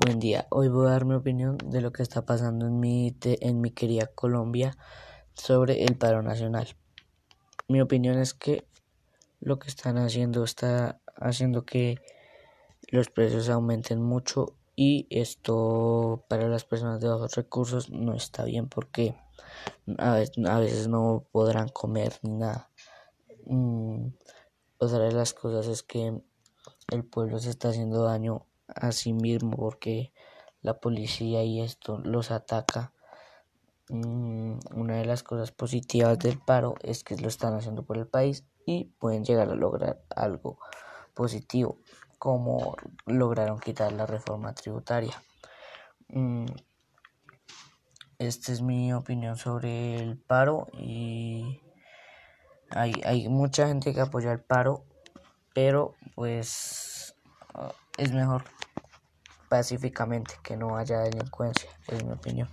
Buen día, hoy voy a dar mi opinión de lo que está pasando en mi, en mi querida Colombia sobre el paro nacional. Mi opinión es que lo que están haciendo está haciendo que los precios aumenten mucho y esto para las personas de bajos recursos no está bien porque a veces, no podrán comer ni nada. Mm, otra de las cosas es que el pueblo se está haciendo daño a sí mismo porque la policía y esto los ataca. Mm, una de las cosas positivas del paro es que lo están haciendo por el país y pueden llegar a lograr algo positivo como lograron quitar la reforma tributaria. Mm, esta es mi opinión sobre el paro y hay, hay mucha gente que apoya el paro, pero pues es mejor pacíficamente, que no haya delincuencia, es mi opinión.